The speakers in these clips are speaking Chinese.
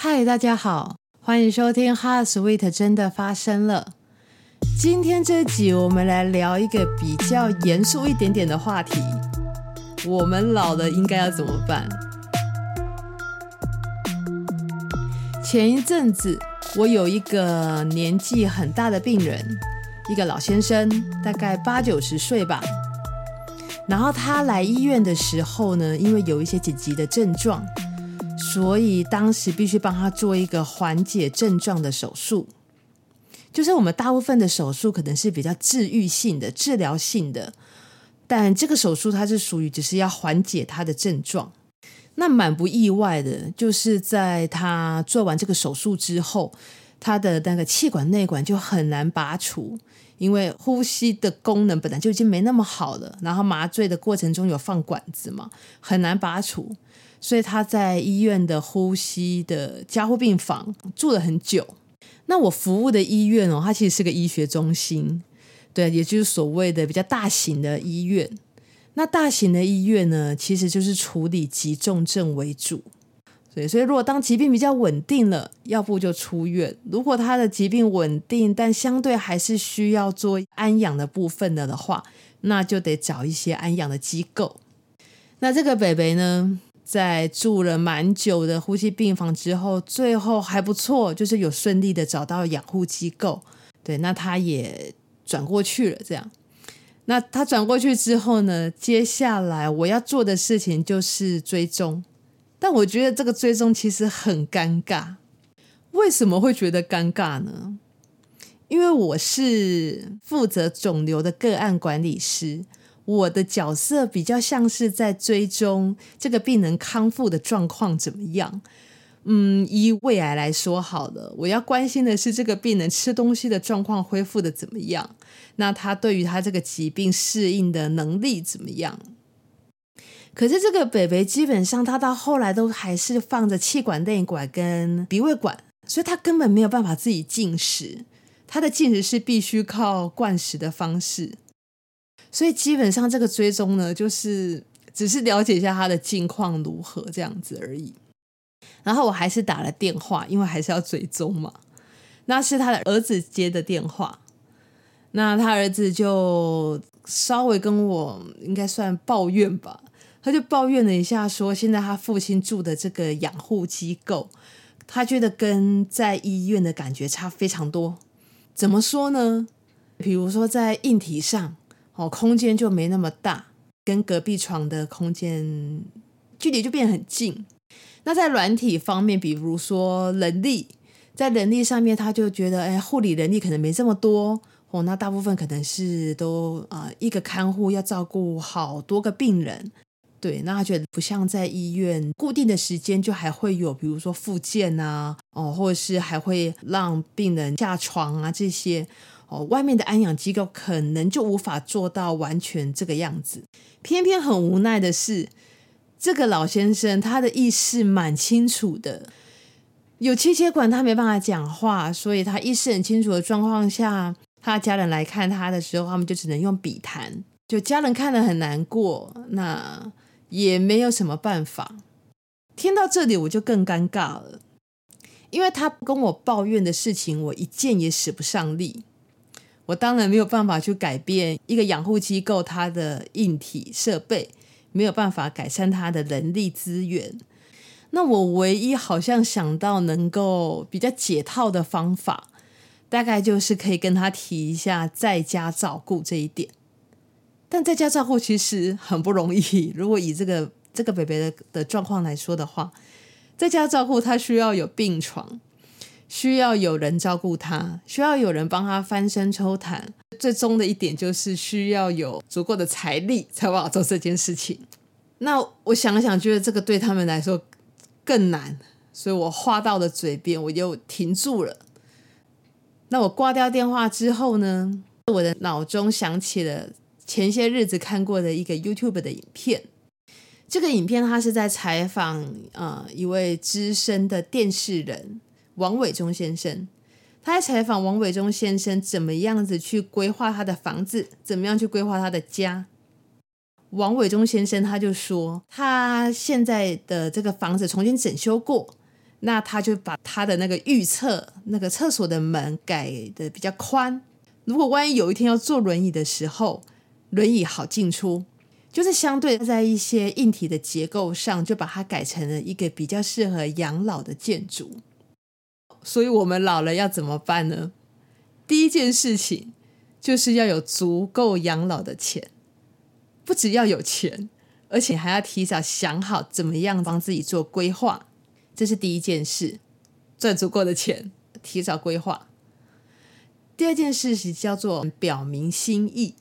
嗨，大家好，欢迎收听《Heart Sweet 真的发生了》。今天这集我们来聊一个比较严肃一点点的话题：我们老了应该要怎么办？前一阵子，我有一个年纪很大的病人，一个老先生，大概八九十岁吧。然后他来医院的时候呢，因为有一些紧急的症状。所以当时必须帮他做一个缓解症状的手术，就是我们大部分的手术可能是比较治愈性的、治疗性的，但这个手术它是属于只是要缓解他的症状。那蛮不意外的，就是在他做完这个手术之后，他的那个气管内管就很难拔除，因为呼吸的功能本来就已经没那么好了，然后麻醉的过程中有放管子嘛，很难拔除。所以他在医院的呼吸的加护病房住了很久。那我服务的医院哦，它其实是个医学中心，对，也就是所谓的比较大型的医院。那大型的医院呢，其实就是处理急重症为主。对，所以如果当疾病比较稳定了，要不就出院；如果他的疾病稳定，但相对还是需要做安养的部分的的话，那就得找一些安养的机构。那这个北北呢，在住了蛮久的呼吸病房之后，最后还不错，就是有顺利的找到养护机构。对，那他也转过去了。这样，那他转过去之后呢，接下来我要做的事情就是追踪。但我觉得这个追踪其实很尴尬。为什么会觉得尴尬呢？因为我是负责肿瘤的个案管理师。我的角色比较像是在追踪这个病人康复的状况怎么样。嗯，以胃癌来说好了，我要关心的是这个病人吃东西的状况恢复的怎么样，那他对于他这个疾病适应的能力怎么样？可是这个北北基本上他到后来都还是放着气管内管跟鼻胃管，所以他根本没有办法自己进食，他的进食是必须靠灌食的方式。所以基本上这个追踪呢，就是只是了解一下他的近况如何这样子而已。然后我还是打了电话，因为还是要追踪嘛。那是他的儿子接的电话，那他儿子就稍微跟我应该算抱怨吧，他就抱怨了一下，说现在他父亲住的这个养护机构，他觉得跟在医院的感觉差非常多。怎么说呢？比如说在硬体上。哦，空间就没那么大，跟隔壁床的空间距离就变得很近。那在软体方面，比如说人力，在人力上面，他就觉得，哎，护理人力可能没这么多。哦，那大部分可能是都啊、一个看护要照顾好多个病人。对，那他觉得不像在医院，固定的时间就还会有，比如说复健啊，哦，或者是还会让病人下床啊这些。哦，外面的安养机构可能就无法做到完全这个样子。偏偏很无奈的是，这个老先生他的意识蛮清楚的，有气切管他没办法讲话，所以他意识很清楚的状况下，他家人来看他的时候，他们就只能用笔谈。就家人看了很难过，那也没有什么办法。听到这里我就更尴尬了，因为他跟我抱怨的事情，我一件也使不上力。我当然没有办法去改变一个养护机构它的硬体设备，没有办法改善它的人力资源。那我唯一好像想到能够比较解套的方法，大概就是可以跟他提一下在家照顾这一点。但在家照顾其实很不容易。如果以这个这个北北的的状况来说的话，在家照顾他需要有病床。需要有人照顾他，需要有人帮他翻身抽痰，最终的一点就是需要有足够的财力才办法做这件事情。那我想了想，觉得这个对他们来说更难，所以我话到了嘴边，我就停住了。那我挂掉电话之后呢，我的脑中想起了前些日子看过的一个 YouTube 的影片。这个影片他是在采访呃一位资深的电视人。王伟忠先生，他在采访王伟忠先生怎么样子去规划他的房子，怎么样去规划他的家。王伟忠先生他就说，他现在的这个房子重新整修过，那他就把他的那个预测那个厕所的门改的比较宽。如果万一有一天要坐轮椅的时候，轮椅好进出，就是相对在一些硬体的结构上，就把它改成了一个比较适合养老的建筑。所以我们老了要怎么办呢？第一件事情就是要有足够养老的钱，不只要有钱，而且还要提早想好怎么样帮自己做规划。这是第一件事，赚足够的钱，提早规划。第二件事是叫做表明心意，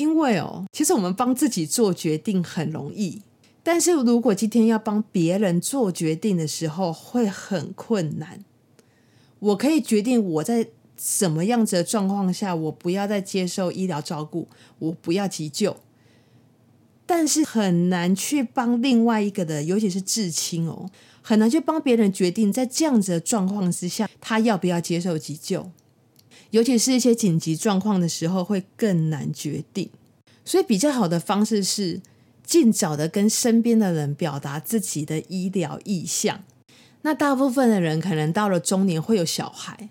因为哦，其实我们帮自己做决定很容易，但是如果今天要帮别人做决定的时候，会很困难。我可以决定我在什么样子的状况下，我不要再接受医疗照顾，我不要急救。但是很难去帮另外一个的，尤其是至亲哦，很难去帮别人决定在这样子的状况之下，他要不要接受急救。尤其是一些紧急状况的时候，会更难决定。所以比较好的方式是尽早的跟身边的人表达自己的医疗意向。那大部分的人可能到了中年会有小孩，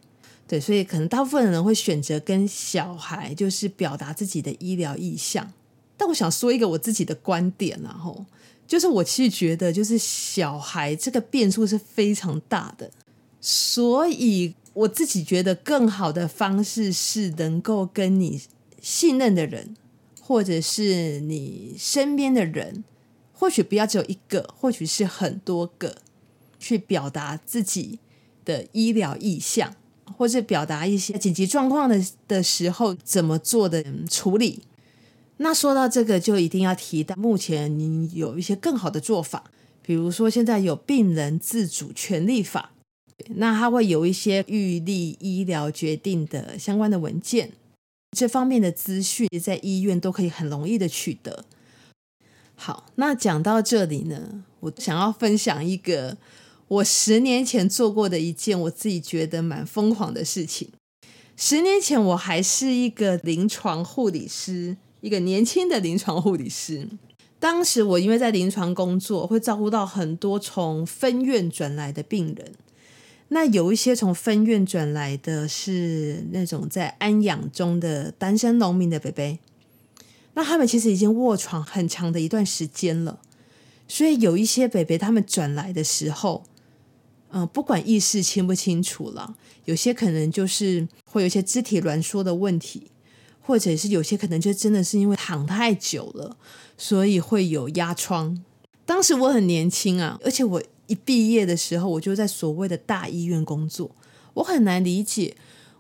对，所以可能大部分的人会选择跟小孩就是表达自己的医疗意向。但我想说一个我自己的观点，然后就是我其实觉得，就是小孩这个变数是非常大的，所以我自己觉得更好的方式是能够跟你信任的人，或者是你身边的人，或许不要只有一个，或许是很多个，去表达自己的医疗意向，或者表达一些紧急状况的的时候怎么做的处理。那说到这个，就一定要提到，目前你有一些更好的做法，比如说现在有病人自主权利法，那它会有一些预立医疗决定的相关的文件，这方面的资讯在医院都可以很容易的取得。好，那讲到这里呢，我想要分享一个我十年前做过的一件我自己觉得蛮疯狂的事情。十年前我还是一个临床护理师。一个年轻的临床护理师，当时我因为在临床工作，会照顾到很多从分院转来的病人。那有一些从分院转来的是那种在安养中的单身农民的北北，那他们其实已经卧床很长的一段时间了，所以有一些北北他们转来的时候，嗯、不管意识清不清楚了，有些可能就是会有一些肢体挛缩的问题。或者是有些可能就真的是因为躺太久了，所以会有压疮。当时我很年轻啊，而且我一毕业的时候我就在所谓的大医院工作，我很难理解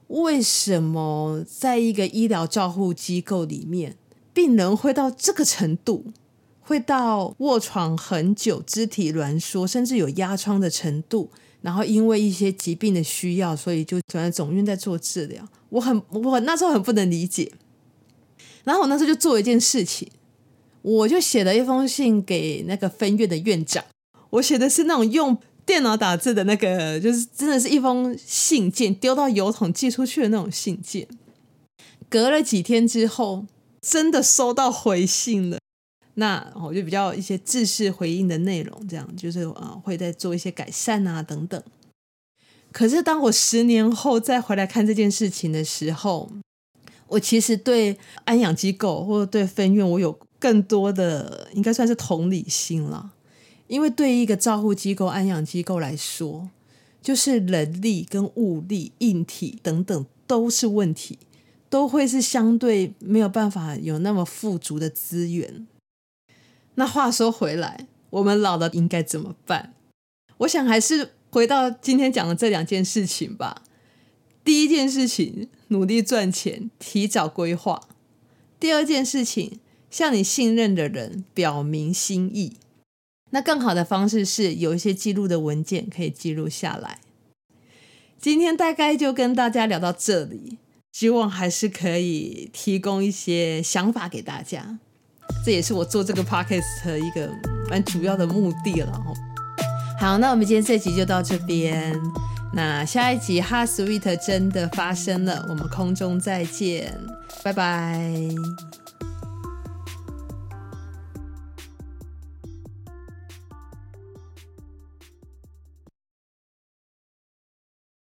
为什么在一个医疗照护机构里面，病人会到这个程度，会到卧床很久、肢体挛缩，甚至有压疮的程度。然后因为一些疾病的需要，所以就转来总院在做治疗。我很我那时候很不能理解。然后我那时候就做一件事情，我就写了一封信给那个分院的院长。我写的是那种用电脑打字的那个，就是真的是一封信件，丢到邮筒寄出去的那种信件。隔了几天之后，真的收到回信了。那我就比较一些制式回应的内容，这样就是啊，会再做一些改善啊等等。可是当我十年后再回来看这件事情的时候，我其实对安养机构或者对分院，我有更多的应该算是同理心了。因为对一个照护机构、安养机构来说，就是人力跟物力、硬体等等都是问题，都会是相对没有办法有那么富足的资源。那话说回来，我们老了应该怎么办？我想还是回到今天讲的这两件事情吧。第一件事情，努力赚钱，提早规划；第二件事情，向你信任的人表明心意。那更好的方式是有一些记录的文件可以记录下来。今天大概就跟大家聊到这里，希望还是可以提供一些想法给大家。这也是我做这个 podcast 的一个蛮主要的目的了。好，那我们今天这集就到这边。那下一集 HeartSuite 真的发生了，我们空中再见，拜拜。